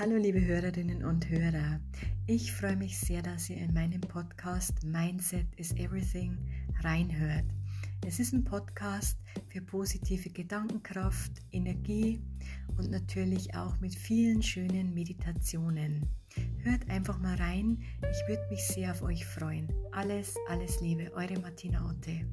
Hallo liebe Hörerinnen und Hörer. Ich freue mich sehr, dass ihr in meinem Podcast Mindset is Everything reinhört. Es ist ein Podcast für positive Gedankenkraft, Energie und natürlich auch mit vielen schönen Meditationen. Hört einfach mal rein. Ich würde mich sehr auf euch freuen. Alles, alles Liebe. Eure Martina Otte.